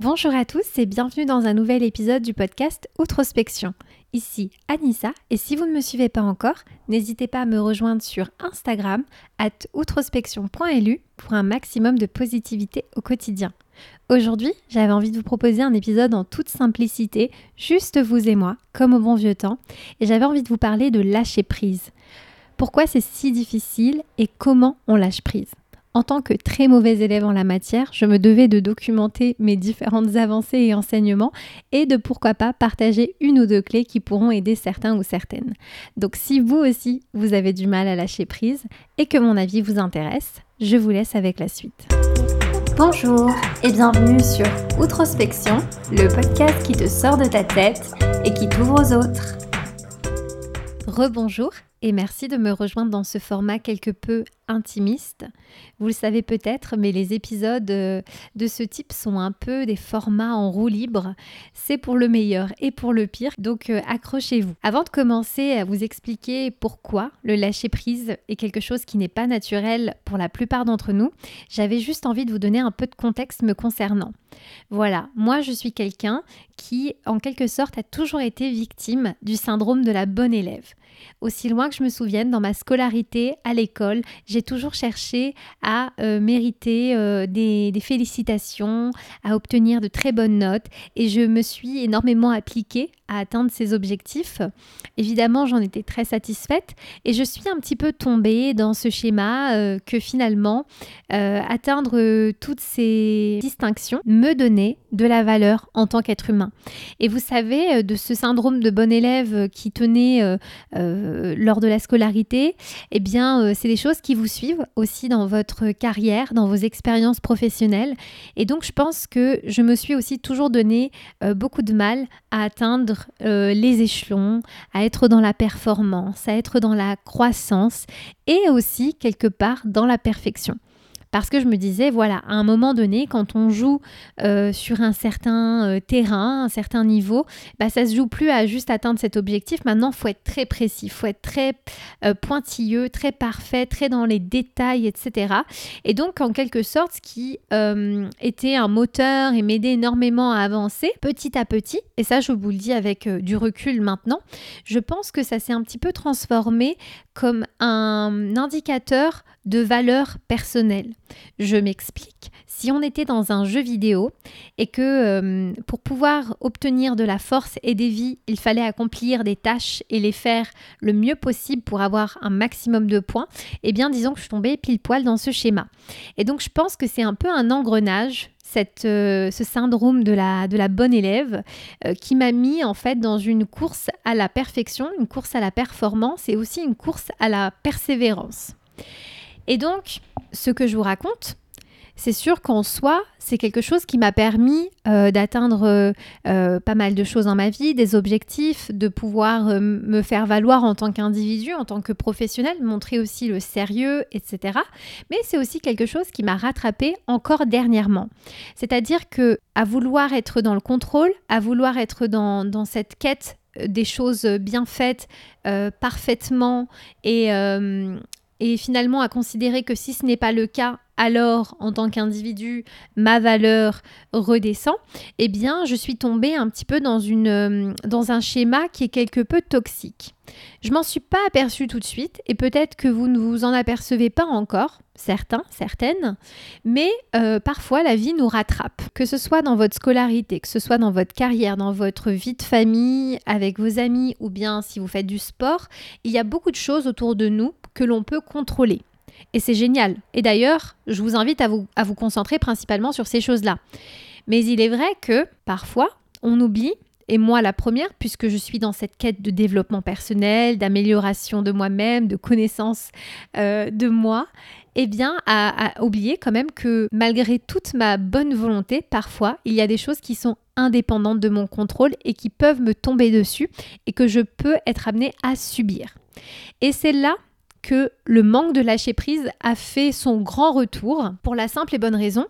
Bonjour à tous et bienvenue dans un nouvel épisode du podcast Outrospection. Ici Anissa et si vous ne me suivez pas encore, n'hésitez pas à me rejoindre sur Instagram at outrospection.lu pour un maximum de positivité au quotidien. Aujourd'hui, j'avais envie de vous proposer un épisode en toute simplicité, juste vous et moi, comme au bon vieux temps, et j'avais envie de vous parler de lâcher prise. Pourquoi c'est si difficile et comment on lâche prise? En tant que très mauvais élève en la matière, je me devais de documenter mes différentes avancées et enseignements et de pourquoi pas partager une ou deux clés qui pourront aider certains ou certaines. Donc si vous aussi vous avez du mal à lâcher prise et que mon avis vous intéresse, je vous laisse avec la suite. Bonjour et bienvenue sur Outrospection, le podcast qui te sort de ta tête et qui t'ouvre aux autres. Rebonjour et merci de me rejoindre dans ce format quelque peu intimiste. Vous le savez peut-être, mais les épisodes euh, de ce type sont un peu des formats en roue libre. C'est pour le meilleur et pour le pire, donc euh, accrochez-vous. Avant de commencer à vous expliquer pourquoi le lâcher-prise est quelque chose qui n'est pas naturel pour la plupart d'entre nous, j'avais juste envie de vous donner un peu de contexte me concernant. Voilà, moi je suis quelqu'un qui, en quelque sorte, a toujours été victime du syndrome de la bonne élève. Aussi loin que je me souvienne, dans ma scolarité à l'école, j'ai toujours cherché à euh, mériter euh, des, des, félicitations, à obtenir de très bonnes notes. Et je me suis énormément appliquée à atteindre ces objectifs. Évidemment, j'en étais très satisfaite et je suis un petit peu tombée dans ce schéma euh, que finalement, atteindre toutes ces distinctions me donnait de la valeur en tant qu'être humain. Et vous savez, de ce syndrome de bon élève qui tenait euh, lors de la scolarité, eh bien, euh, c'est des choses qui vous suivent aussi dans votre carrière, dans vos expériences professionnelles. Et donc, je pense que je me suis aussi toujours donné euh, beaucoup de mal à atteindre les échelons, à être dans la performance, à être dans la croissance et aussi quelque part dans la perfection parce que je me disais, voilà, à un moment donné, quand on joue euh, sur un certain euh, terrain, un certain niveau, bah, ça se joue plus à juste atteindre cet objectif. Maintenant, il faut être très précis, il faut être très euh, pointilleux, très parfait, très dans les détails, etc. Et donc, en quelque sorte, ce qui était un moteur et m'aidait énormément à avancer petit à petit, et ça, je vous le dis avec du recul maintenant, je pense que ça s'est un petit peu transformé comme un indicateur de valeur personnelle. Je m'explique. Si on était dans un jeu vidéo et que euh, pour pouvoir obtenir de la force et des vies, il fallait accomplir des tâches et les faire le mieux possible pour avoir un maximum de points, eh bien disons que je suis tombée pile poil dans ce schéma. Et donc je pense que c'est un peu un engrenage cette, euh, ce syndrome de la, de la bonne élève euh, qui m'a mis en fait dans une course à la perfection, une course à la performance et aussi une course à la persévérance. Et donc, ce que je vous raconte, c'est sûr qu'en soi, c'est quelque chose qui m'a permis euh, d'atteindre euh, euh, pas mal de choses dans ma vie, des objectifs, de pouvoir me faire valoir en tant qu'individu, en tant que professionnel, montrer aussi le sérieux, etc. Mais c'est aussi quelque chose qui m'a rattrapé encore dernièrement. C'est-à-dire que à vouloir être dans le contrôle, à vouloir être dans, dans cette quête des choses bien faites parfaitement et, et finalement à considérer que si ce n'est pas le cas, alors en tant qu'individu, ma valeur redescend, eh bien je suis tombée un petit peu dans, une, euh, dans un schéma qui est quelque peu toxique. Je m'en suis pas aperçue tout de suite et peut-être que vous ne vous en apercevez pas encore, certains, certaines, mais euh, parfois la vie nous rattrape. Que ce soit dans votre scolarité, que ce soit dans votre carrière, dans votre vie de famille, avec vos amis ou bien si vous faites du sport, il y a beaucoup de choses autour de nous que l'on peut contrôler. Et c'est génial. Et d'ailleurs, je vous invite à vous, à vous concentrer principalement sur ces choses-là. Mais il est vrai que parfois, on oublie, et moi la première, puisque je suis dans cette quête de développement personnel, d'amélioration de moi-même, de connaissance euh, de moi, eh bien, à, à, oublier quand même que malgré toute ma bonne volonté, parfois, il y a des choses qui sont indépendantes de mon contrôle et qui peuvent me tomber dessus et que je peux être amenée à subir. Et c'est là que le manque de lâcher prise a fait son grand retour pour la simple et bonne raison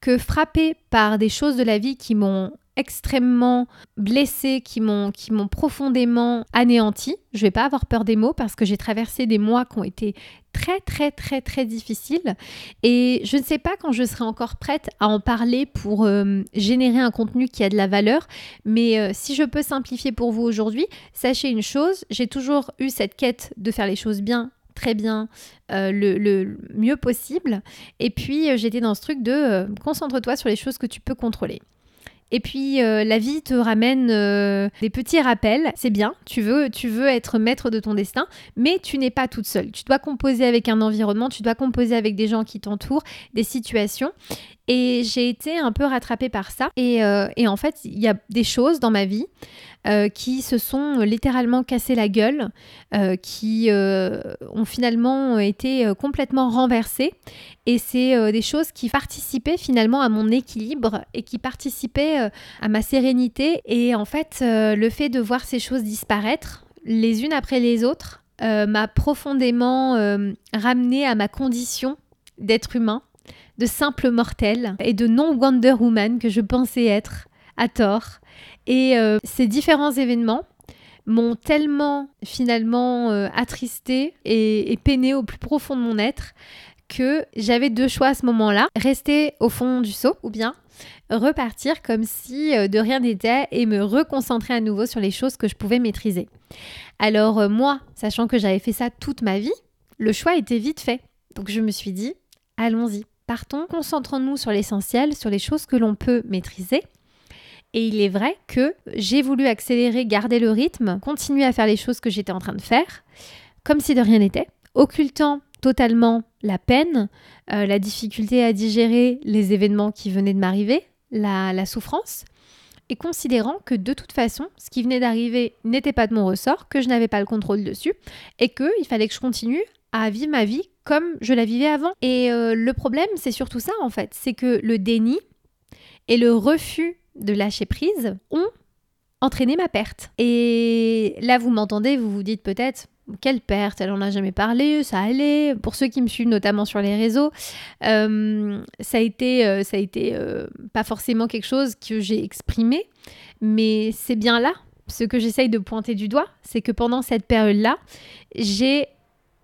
que frappée par des choses de la vie qui m'ont extrêmement blessée, qui m'ont qui m'ont profondément anéanti. Je vais pas avoir peur des mots parce que j'ai traversé des mois qui ont été très très très très difficiles et je ne sais pas quand je serai encore prête à en parler pour euh, générer un contenu qui a de la valeur, mais euh, si je peux simplifier pour vous aujourd'hui, sachez une chose, j'ai toujours eu cette quête de faire les choses bien très bien, euh, le, mieux possible. Et puis j'étais dans ce truc de concentre-toi sur les choses que tu peux contrôler. Et puis euh, la vie te ramène euh, des petits rappels, c'est bien, tu veux, tu veux être maître de ton destin, mais tu n'es pas toute seule. Tu dois composer avec un environnement, tu dois composer avec des gens qui t'entourent, des situations. Et j'ai été un peu rattrapée par ça. Et, euh, et en fait, il y a des choses dans ma vie euh, qui se sont littéralement cassés la gueule, euh, qui euh, ont finalement été complètement renversées. Et c'est des choses qui participaient finalement à mon équilibre et qui participaient à ma sérénité. Et en fait, le fait de voir ces choses disparaître les unes après les autres m'a profondément ramené à ma condition d'être humain de simple mortel et de non-Wonder Woman que je pensais être à tort. Et euh, ces différents événements m'ont tellement finalement euh, attristée et, et peinée au plus profond de mon être que j'avais deux choix à ce moment-là, rester au fond du seau ou bien repartir comme si euh, de rien n'était et me reconcentrer à nouveau sur les choses que je pouvais maîtriser. Alors moi, sachant que j'avais fait ça toute ma vie, le choix était vite fait. Donc je me suis dit, allons-y, partons, concentrons-nous sur l'essentiel, sur les choses que l'on peut maîtriser et il est vrai que j'ai voulu accélérer, garder le rythme, continuer à faire les choses que j'étais en train de faire, comme si de rien n'était, occultant totalement la peine, euh, la difficulté à digérer les événements qui venaient de m'arriver, la, la souffrance, et considérant que de toute façon, ce qui venait d'arriver n'était pas de mon ressort, que je n'avais pas le contrôle dessus, et qu'il fallait que je continue à vivre ma vie comme je la vivais avant. Et euh, le problème, c'est surtout ça en fait, c'est que le déni et le refus de lâcher prise ont entraîné ma perte. Et là, vous m'entendez, vous vous dites peut-être, quelle perte Elle en a jamais parlé, ça allait. Pour ceux qui me suivent notamment sur les réseaux, euh, ça a été, euh, ça a été euh, pas forcément quelque chose que j'ai exprimé, mais c'est bien là. Ce que j'essaye de pointer du doigt, c'est que pendant cette période-là, j'ai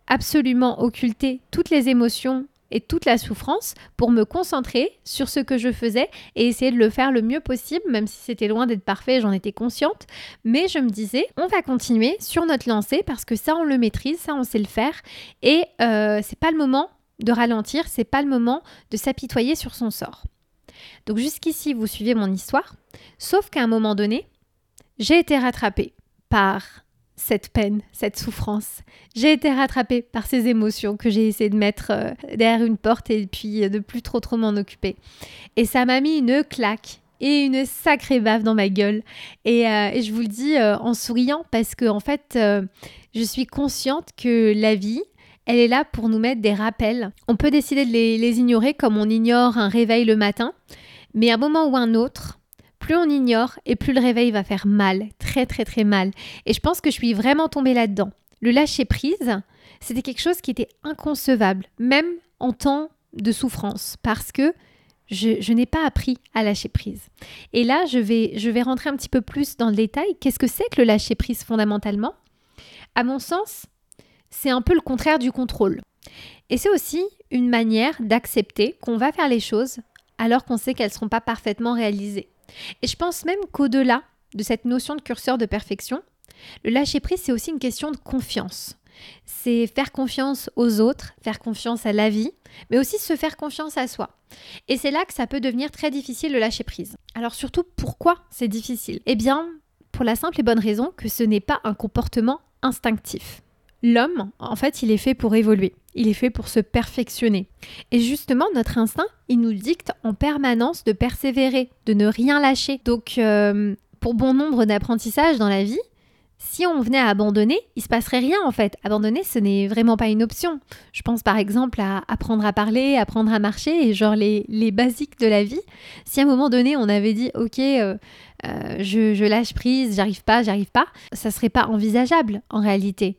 absolument occulté toutes les émotions et toute la souffrance pour me concentrer sur ce que je faisais et essayer de le faire le mieux possible, même si c'était loin d'être parfait, j'en étais consciente. Mais je me disais, on va continuer sur notre lancée parce que ça, on le maîtrise, ça, on sait le faire. Et euh, c'est pas le moment de ralentir, c'est pas le moment de s'apitoyer sur son sort. Donc jusqu'ici, vous suivez mon histoire, sauf qu'à un moment donné, j'ai été rattrapée par cette peine, cette souffrance. J'ai été rattrapée par ces émotions que j'ai essayé de mettre euh, derrière une porte et puis euh, de plus trop trop m'en occuper. Et ça m'a mis une claque et une sacrée baffe dans ma gueule. Et, euh, je vous le dis en souriant parce que en fait, je suis consciente que la vie, elle est là pour nous mettre des rappels. On peut décider de les, les ignorer comme on ignore un réveil le matin, mais à un moment ou un autre, plus on ignore et plus le réveil va faire mal, très très très mal. Et je pense que je suis vraiment tombée là-dedans. Le lâcher prise, c'était quelque chose qui était inconcevable, même en temps de souffrance, parce que je, n'ai pas appris à lâcher prise. Et là, je vais, je vais rentrer un petit peu plus dans le détail. Qu'est-ce que c'est que le lâcher prise fondamentalement? À mon sens, c'est un peu le contraire du contrôle. Et c'est aussi une manière d'accepter qu'on va faire les choses alors qu'on sait qu'elles ne seront pas parfaitement réalisées. Et je pense même qu'au-delà de cette notion de curseur de perfection, le lâcher-prise, c'est aussi une question de confiance. C'est faire confiance aux autres, faire confiance à la vie, mais aussi se faire confiance à soi. Et c'est là que ça peut devenir très difficile le lâcher-prise. Alors surtout, pourquoi c'est difficile? Eh bien, pour la simple et bonne raison que ce n'est pas un comportement instinctif. L'homme, en fait, il est fait pour évoluer, il est fait pour se perfectionner. Et justement, notre instinct, il nous dicte en permanence de persévérer, de ne rien lâcher. Donc, euh, pour bon nombre d'apprentissages dans la vie, si on venait à abandonner, il se passerait rien en fait. Abandonner, ce n'est vraiment pas une option. Je pense par exemple à apprendre à parler, apprendre à marcher et genre les, basiques de la vie. Si à un moment donné on avait dit ok, euh, euh, je, je lâche prise, j'arrive pas, j'arrive pas, ça serait pas envisageable en réalité.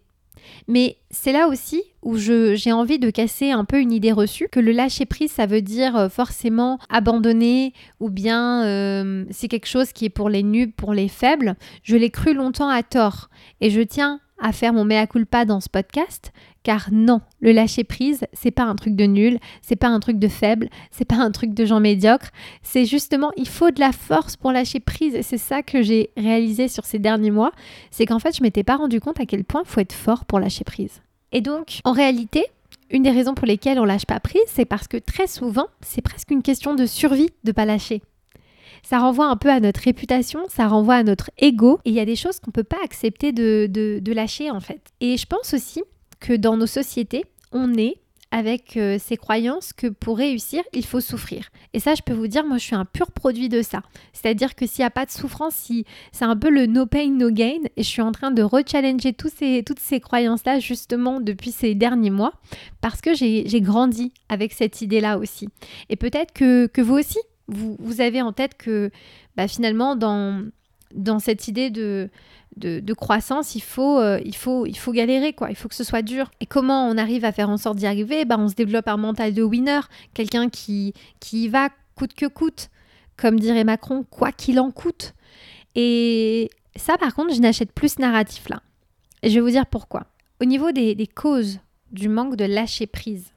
Mais c'est là aussi où j'ai envie de casser un peu une idée reçue que le lâcher prise, ça veut dire euh, forcément abandonner ou bien euh, c'est quelque chose qui est pour les nuls, pour les faibles. Je l'ai cru longtemps à tort et je tiens à faire mon mea culpa dans ce podcast, car non, le lâcher prise, c'est pas un truc de nul, c'est pas un truc de faible, c'est pas un truc de gens médiocres, c'est justement il faut de la force pour lâcher prise et c'est ça que j'ai réalisé sur ces derniers mois, c'est qu'en fait, je m'étais pas rendu compte à quel point il faut être fort pour lâcher prise. Et donc, en réalité, une des raisons pour lesquelles on lâche pas prise, c'est parce que très souvent, c'est presque une question de survie de pas lâcher ça renvoie un peu à notre réputation, ça renvoie à notre ego. Et il y a des choses qu'on ne peut pas accepter de, de, lâcher en fait. Et je pense aussi que dans nos sociétés, on est avec euh, ces croyances que pour réussir, il faut souffrir. Et ça, je peux vous dire, moi, je suis un pur produit de ça. C'est-à-dire que s'il n'y a pas de souffrance, si c'est un peu le no pain, no gain, et je suis en train de rechallenger tous ces, toutes ces croyances-là, justement, depuis ces derniers mois, parce que j'ai grandi avec cette idée-là aussi. Et peut-être que, que vous aussi, vous, avez en tête que bah, finalement, dans, dans cette idée de, de, croissance, il faut, euh, il, faut, il faut galérer, quoi. il faut que ce soit dur. Et comment on arrive à faire en sorte d'y arriver? Bah, On se développe un mental de winner, quelqu'un qui, qui y va coûte que coûte, comme dirait Macron, quoi qu'il en coûte. Et ça, par contre, je n'achète plus ce narratif-là. Et je vais vous dire pourquoi. Au niveau des, des causes du manque de lâcher prise,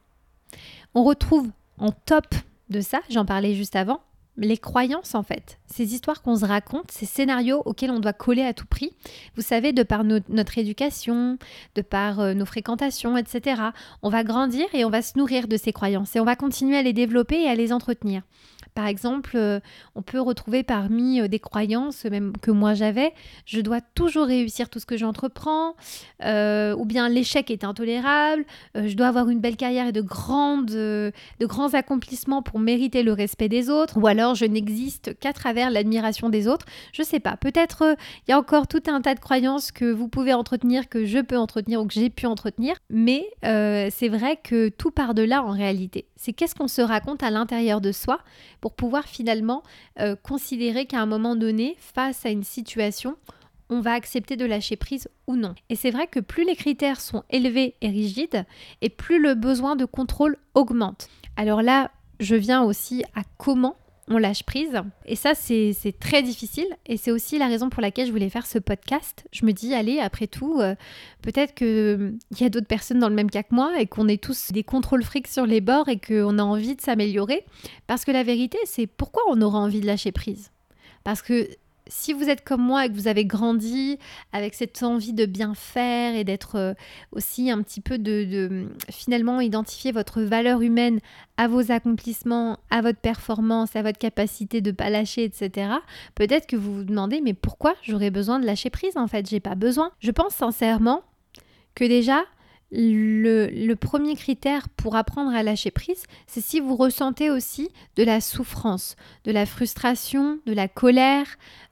on retrouve en top de ça, j'en parlais juste avant, les croyances en fait, ces histoires qu'on se raconte, ces scénarios auxquels on doit coller à tout prix. Vous savez, de par notre éducation, de par euh, nos fréquentations, etc., on va grandir et on va se nourrir de ces croyances et on va continuer à les développer et à les entretenir. Par exemple, euh, on peut retrouver parmi euh, des croyances, même que moi j'avais, je dois toujours réussir tout ce que j'entreprends, ou bien l'échec est intolérable, je dois avoir une belle carrière et de, grandes, de grands accomplissements pour mériter le respect des autres, ou alors je n'existe qu'à travers l'admiration des autres. Je sais pas, peut-être il y a encore tout un tas de croyances que vous pouvez entretenir, que je peux entretenir ou que j'ai pu entretenir, mais c'est vrai que tout part de là en réalité. C'est qu'est-ce qu'on se raconte à l'intérieur de soi pour pouvoir finalement euh, considérer qu'à un moment donné, face à une situation, on va accepter de lâcher prise ou non. Et c'est vrai que plus les critères sont élevés et rigides, et plus le besoin de contrôle augmente. Alors là, je viens aussi à comment on lâche prise. Et ça, c'est très difficile. Et c'est aussi la raison pour laquelle je voulais faire ce podcast. Je me dis, allez, après tout, euh, peut-être qu'il euh, y a d'autres personnes dans le même cas que moi et qu'on est tous des contrôles frics sur les bords et qu'on a envie de s'améliorer. Parce que la vérité, c'est pourquoi on aura envie de lâcher prise? Parce que si vous êtes comme moi et que vous avez grandi avec cette envie de bien faire et d'être euh, aussi un petit peu de, finalement identifier votre valeur humaine à vos accomplissements, à votre performance, à votre capacité de pas lâcher, etc. Peut-être que vous vous demandez mais pourquoi j'aurais besoin de lâcher prise en fait? J'ai pas besoin. Je pense sincèrement que déjà le, premier critère pour apprendre à lâcher prise, c'est si vous ressentez aussi de la souffrance, de la frustration, de la colère,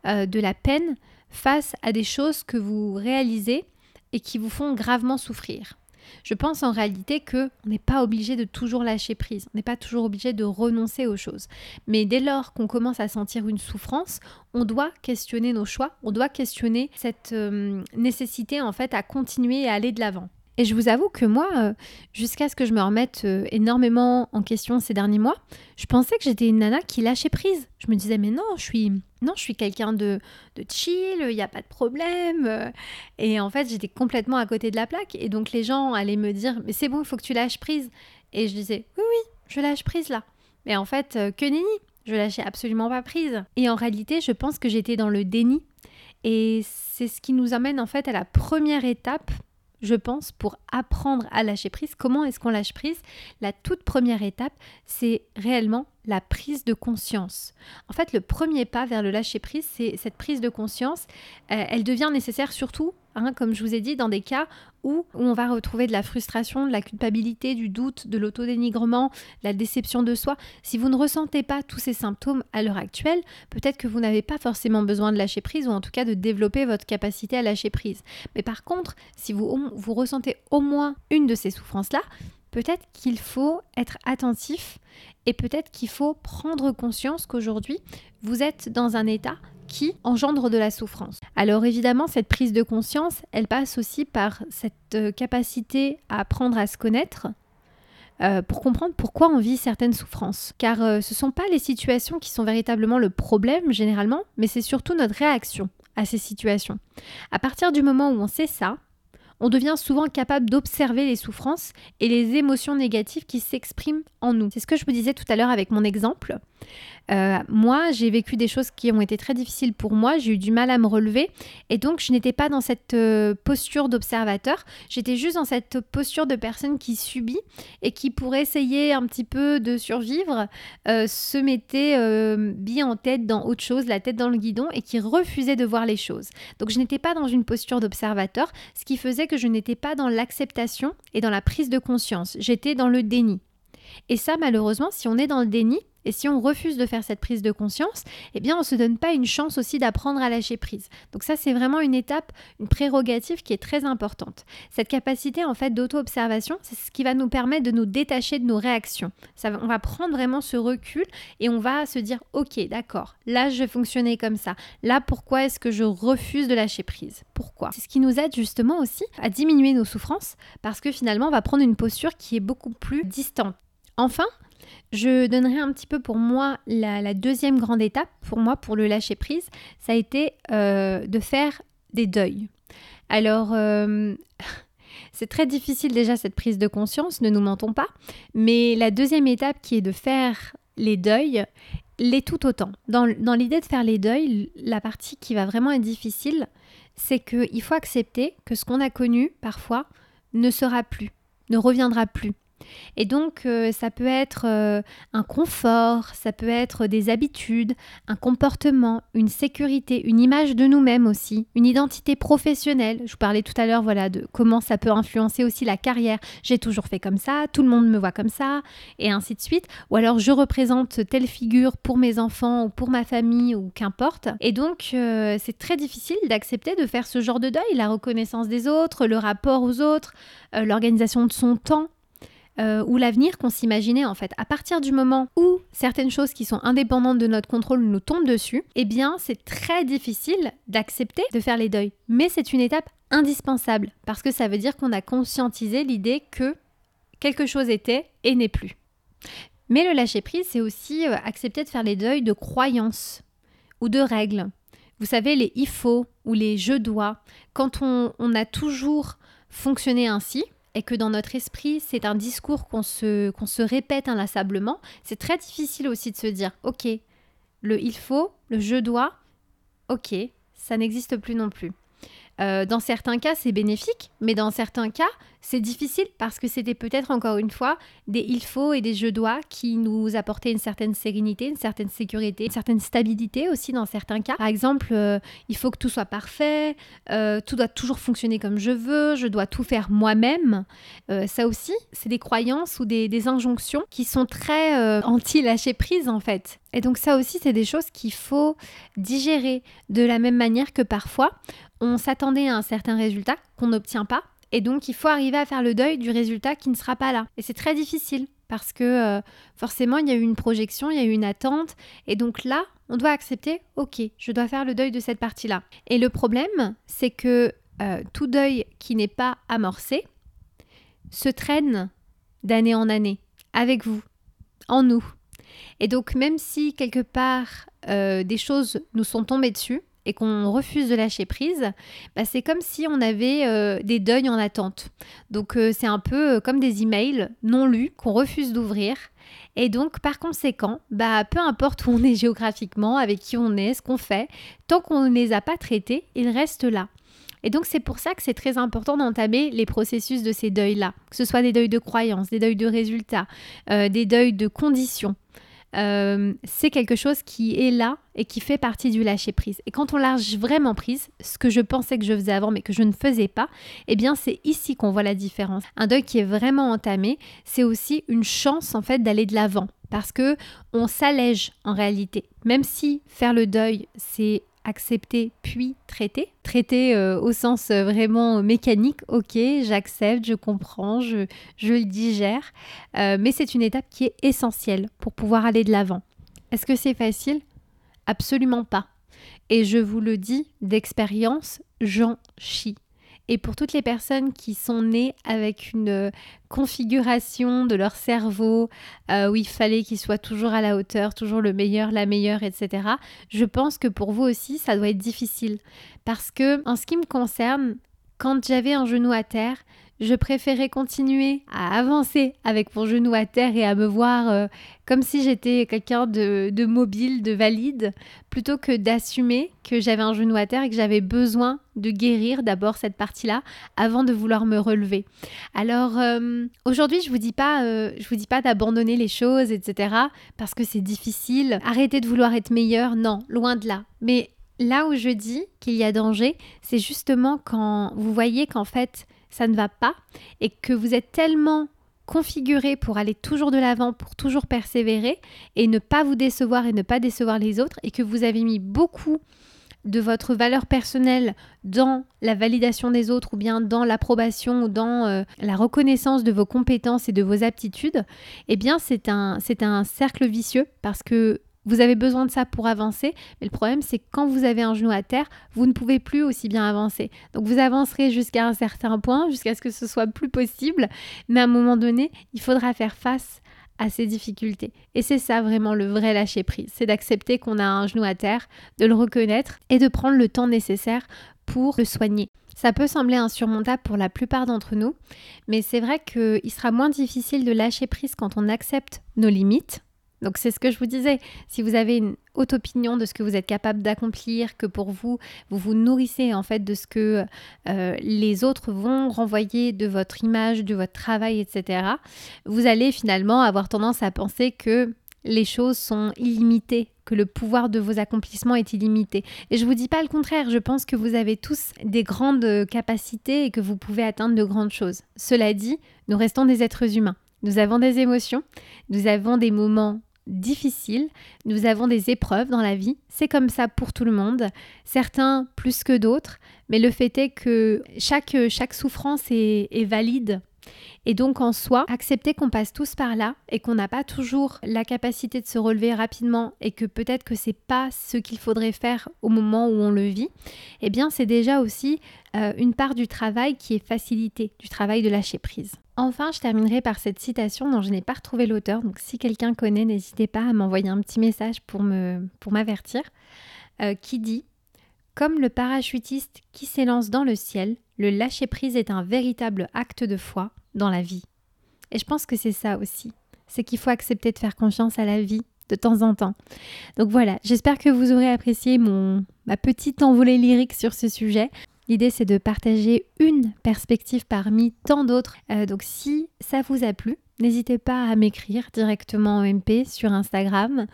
euh, de la peine face à des choses que vous réalisez et qui vous font gravement souffrir. Je pense en réalité que on n'est pas obligé de toujours lâcher prise, on n'est pas toujours obligé de renoncer aux choses. Mais dès lors qu'on commence à sentir une souffrance, on doit questionner nos choix, on doit questionner cette euh, nécessité en fait à continuer et à aller de l'avant. Et je vous avoue que moi, euh, jusqu'à ce que je me remette euh, énormément en question ces derniers mois, je pensais que j'étais une nana qui lâchait prise. Je me disais, mais non, je suis, non, je suis quelqu'un de, de chill, il n'y a pas de problème. Et en fait, j'étais complètement à côté de la plaque. Et donc, les gens allaient me dire, mais c'est bon, il faut que tu lâches prise. Et je disais, oui, oui, je lâche prise là. Mais en fait, euh, que nini, je lâchais absolument pas prise. Et en réalité, je pense que j'étais dans le déni. Et c'est ce qui nous amène en fait à la première étape je pense, pour apprendre à lâcher prise. Comment est-ce qu'on lâche prise? La toute première étape, c'est réellement la prise de conscience. En fait, le premier pas vers le lâcher prise, c'est cette prise de conscience. Euh, elle devient nécessaire surtout, hein, comme je vous ai dit, dans des cas où, on va retrouver de la frustration, de la culpabilité, du doute, de l'autodénigrement, la déception de soi. Si vous ne ressentez pas tous ces symptômes à l'heure actuelle, peut-être que vous n'avez pas forcément besoin de lâcher prise ou en tout cas de développer votre capacité à lâcher prise. Mais par contre, si vous ressentez au moins une de ces souffrances-là, peut-être qu'il faut être attentif et peut-être qu'il faut prendre conscience qu'aujourd'hui, vous êtes dans un état qui engendre de la souffrance. Alors évidemment, cette prise de conscience, elle passe aussi par cette euh, capacité à apprendre à se connaître, euh, pour comprendre pourquoi on vit certaines souffrances. Car euh, ce ne sont pas les situations qui sont véritablement le problème généralement, mais c'est surtout notre réaction à ces situations. À partir du moment où on sait ça, on devient souvent capable d'observer les souffrances et les émotions négatives qui s'expriment en nous. C'est ce que je vous disais tout à l'heure avec mon exemple. Euh, moi, j'ai vécu des choses qui ont été très difficiles pour moi, j'ai eu du mal à me relever et donc je n'étais pas dans cette euh, posture d'observateur, j'étais juste dans cette posture de personne qui subit et qui pour essayer un petit peu de survivre euh, se mettait bien en tête dans autre chose, la tête dans le guidon et qui refusait de voir les choses. Donc je n'étais pas dans une posture d'observateur, ce qui faisait que je n'étais pas dans l'acceptation et dans la prise de conscience, j'étais dans le déni. Et ça, malheureusement, si on est dans le déni, et si on refuse de faire cette prise de conscience, eh bien on ne se donne pas une chance aussi d'apprendre à lâcher prise. Donc ça c'est vraiment une étape, une prérogative qui est très importante. Cette capacité en fait d'auto-observation, c'est ce qui va nous permettre de nous détacher de nos réactions. Ça, on va prendre vraiment ce recul et on va se dire ok d'accord, là je vais fonctionner comme ça. Là pourquoi est-ce que je refuse de lâcher prise? Pourquoi? C'est ce qui nous aide justement aussi à diminuer nos souffrances parce que finalement on va prendre une posture qui est beaucoup plus distante. Enfin, je donnerai un petit peu pour moi la, deuxième grande étape, pour moi, pour le lâcher prise, ça a été euh, de faire des deuils. Alors, euh, c'est très difficile déjà cette prise de conscience, ne nous mentons pas, mais la deuxième étape qui est de faire les deuils l'est tout autant. Dans, dans l'idée de faire les deuils, la partie qui va vraiment être difficile, c'est qu'il faut accepter que ce qu'on a connu parfois ne sera plus, ne reviendra plus. Et donc, euh, ça peut être euh, un confort, ça peut être des habitudes, un comportement, une sécurité, une image de nous-mêmes aussi, une identité professionnelle. Je vous parlais tout à l'heure, voilà, de comment ça peut influencer aussi la carrière. J'ai toujours fait comme ça, tout le monde me voit comme ça, et ainsi de suite. Ou alors, je représente telle figure pour mes enfants ou pour ma famille ou qu'importe. Et donc, euh, c'est très difficile d'accepter de faire ce genre de deuil, la reconnaissance des autres, le rapport aux autres, l'organisation de son temps euh, ou l'avenir qu'on s'imaginait en fait. À partir du moment où certaines choses qui sont indépendantes de notre contrôle nous tombent dessus, eh bien c'est très difficile d'accepter de faire les deuils. Mais c'est une étape indispensable parce que ça veut dire qu'on a conscientisé l'idée que quelque chose était et n'est plus. Mais le lâcher prise, c'est aussi euh, accepter de faire les deuils de croyances ou de règles. Vous savez, les il faut ou les je dois, quand on a toujours fonctionné ainsi, et que dans notre esprit, c'est un discours qu'on se, se répète inlassablement, c'est très difficile aussi de se dire, ok, le il faut, le je dois, ok, ça n'existe plus non plus. Euh, dans certains cas, c'est bénéfique, mais dans certains cas, c'est difficile parce que c'était peut-être encore une fois des il faut et des je dois qui nous apportaient une certaine sérénité, une certaine sécurité, une certaine stabilité aussi dans certains cas. Par exemple, euh, il faut que tout soit parfait, euh, tout doit toujours fonctionner comme je veux, je dois tout faire moi-même. ça aussi, c'est des croyances ou des, des, injonctions qui sont très anti-lâcher prise en fait. Et donc ça aussi, c'est des choses qu'il faut digérer de la même manière que parfois on s'attendait à un certain résultat qu'on n'obtient pas. Et donc, il faut arriver à faire le deuil du résultat qui ne sera pas là. Et c'est très difficile parce que euh, forcément, il y a eu une projection, il y a eu une attente. Et donc là, on doit accepter, ok, je dois faire le deuil de cette partie-là. Et le problème, c'est que euh, tout deuil qui n'est pas amorcé se traîne d'année en année avec vous, en nous. Et donc, même si quelque part euh, des choses nous sont tombées dessus, et qu'on refuse de lâcher prise, bah, c'est comme si on avait euh, des deuils en attente. Donc euh, c'est un peu euh, comme des emails non lus qu'on refuse d'ouvrir. Et donc par conséquent, bah, peu importe où on est géographiquement, avec qui on est, ce qu'on fait, tant qu'on ne les a pas traités, ils restent là. Et donc c'est pour ça que c'est très important d'entamer les processus de ces deuils-là, que ce soit des deuils de croyances, des deuils de résultats, des deuils de conditions. Euh, c'est quelque chose qui est là et qui fait partie du lâcher prise. Et quand on lâche vraiment prise, ce que je pensais que je faisais avant mais que je ne faisais pas, eh bien c'est ici qu'on voit la différence. Un deuil qui est vraiment entamé, c'est aussi une chance en fait d'aller de l'avant parce que on s'allège en réalité. Même si faire le deuil, c'est accepter puis traiter. Traiter euh, au sens euh, vraiment mécanique, ok, j'accepte, je comprends, je, je le digère, euh, mais c'est une étape qui est essentielle pour pouvoir aller de l'avant. Est-ce que c'est facile? Absolument pas. Et je vous le dis d'expérience, j'en chie. Et pour toutes les personnes qui sont nées avec une configuration de leur cerveau euh, où il fallait qu'il soit toujours à la hauteur, toujours le meilleur, la meilleure, etc., je pense que pour vous aussi, ça doit être difficile. Parce que, en ce qui me concerne, quand j'avais un genou à terre, je préférais continuer à avancer avec mon genou à terre et à me voir euh, comme si j'étais quelqu'un de, de, mobile, de valide, plutôt que d'assumer que j'avais un genou à terre et que j'avais besoin de guérir d'abord cette partie-là avant de vouloir me relever. Alors euh, aujourd'hui, je vous dis pas, euh, je vous dis pas d'abandonner les choses, etc. Parce que c'est difficile. Arrêtez de vouloir être meilleur, non, loin de là. Mais là où je dis qu'il y a danger, c'est justement quand vous voyez qu'en fait ça ne va pas et que vous êtes tellement configuré pour aller toujours de l'avant, pour toujours persévérer et ne pas vous décevoir et ne pas décevoir les autres et que vous avez mis beaucoup de votre valeur personnelle dans la validation des autres ou bien dans l'approbation ou dans euh, la reconnaissance de vos compétences et de vos aptitudes, eh bien c'est un, c'est un cercle vicieux parce que vous avez besoin de ça pour avancer, mais le problème c'est que quand vous avez un genou à terre, vous ne pouvez plus aussi bien avancer. Donc vous avancerez jusqu'à un certain point, jusqu'à ce que ce soit plus possible, mais à un moment donné, il faudra faire face à ces difficultés. Et c'est ça vraiment le vrai lâcher prise, c'est d'accepter qu'on a un genou à terre, de le reconnaître et de prendre le temps nécessaire pour le soigner. Ça peut sembler insurmontable pour la plupart d'entre nous, mais c'est vrai qu'il sera moins difficile de lâcher prise quand on accepte nos limites, donc c'est ce que je vous disais, si vous avez une haute opinion de ce que vous êtes capable d'accomplir, que pour vous, vous vous nourrissez en fait de ce que euh, les autres vont renvoyer de votre image, de votre travail, etc., vous allez finalement avoir tendance à penser que les choses sont illimitées, que le pouvoir de vos accomplissements est illimité. Et je ne vous dis pas le contraire, je pense que vous avez tous des grandes capacités et que vous pouvez atteindre de grandes choses. Cela dit, nous restons des êtres humains. Nous avons des émotions, nous avons des moments difficile. Nous avons des épreuves dans la vie. C'est comme ça pour tout le monde. Certains plus que d'autres. Mais le fait est que chaque, chaque souffrance est, est valide et donc en soi, accepter qu'on passe tous par là et qu'on n'a pas toujours la capacité de se relever rapidement et que peut-être que c'est pas ce qu'il faudrait faire au moment où on le vit, eh bien c'est déjà aussi euh, une part du travail qui est facilité, du travail de lâcher prise. Enfin, je terminerai par cette citation dont je n'ai pas retrouvé l'auteur, donc si quelqu'un connaît, n'hésitez pas à m'envoyer un petit message pour me pour m'avertir, euh, qui dit comme le parachutiste qui s'élance dans le ciel, le lâcher-prise est un véritable acte de foi dans la vie. Et je pense que c'est ça aussi. C'est qu'il faut accepter de faire confiance à la vie de temps en temps. Donc voilà, j'espère que vous aurez apprécié mon, ma petite envolée lyrique sur ce sujet. L'idée c'est de partager une perspective parmi tant d'autres. Euh, donc si ça vous a plu, n'hésitez pas à m'écrire directement en MP sur Instagram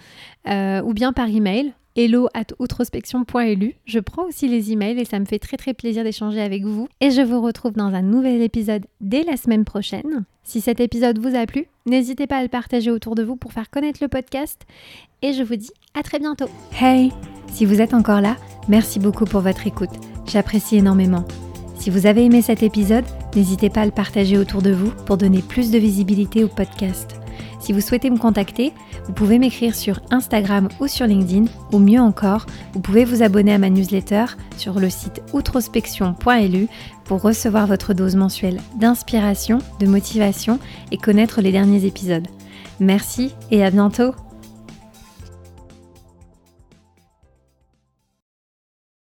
euh, ou bien par email hello at outrospection.lu. Je prends aussi les emails et ça me fait très très plaisir d'échanger avec vous. Et je vous retrouve dans un nouvel épisode dès la semaine prochaine. Si cet épisode vous a plu, n'hésitez pas à le partager autour de vous pour faire connaître le podcast. Et je vous dis à très bientôt. Hey Si vous êtes encore là, merci beaucoup pour votre écoute. J'apprécie énormément. Si vous avez aimé cet épisode, n'hésitez pas à le partager autour de vous pour donner plus de visibilité au podcast. Si vous souhaitez me contacter, vous pouvez m'écrire sur Instagram ou sur LinkedIn, ou mieux encore, vous pouvez vous abonner à ma newsletter sur le site outrospection.lu pour recevoir votre dose mensuelle d'inspiration, de motivation et connaître les derniers épisodes. Merci et à bientôt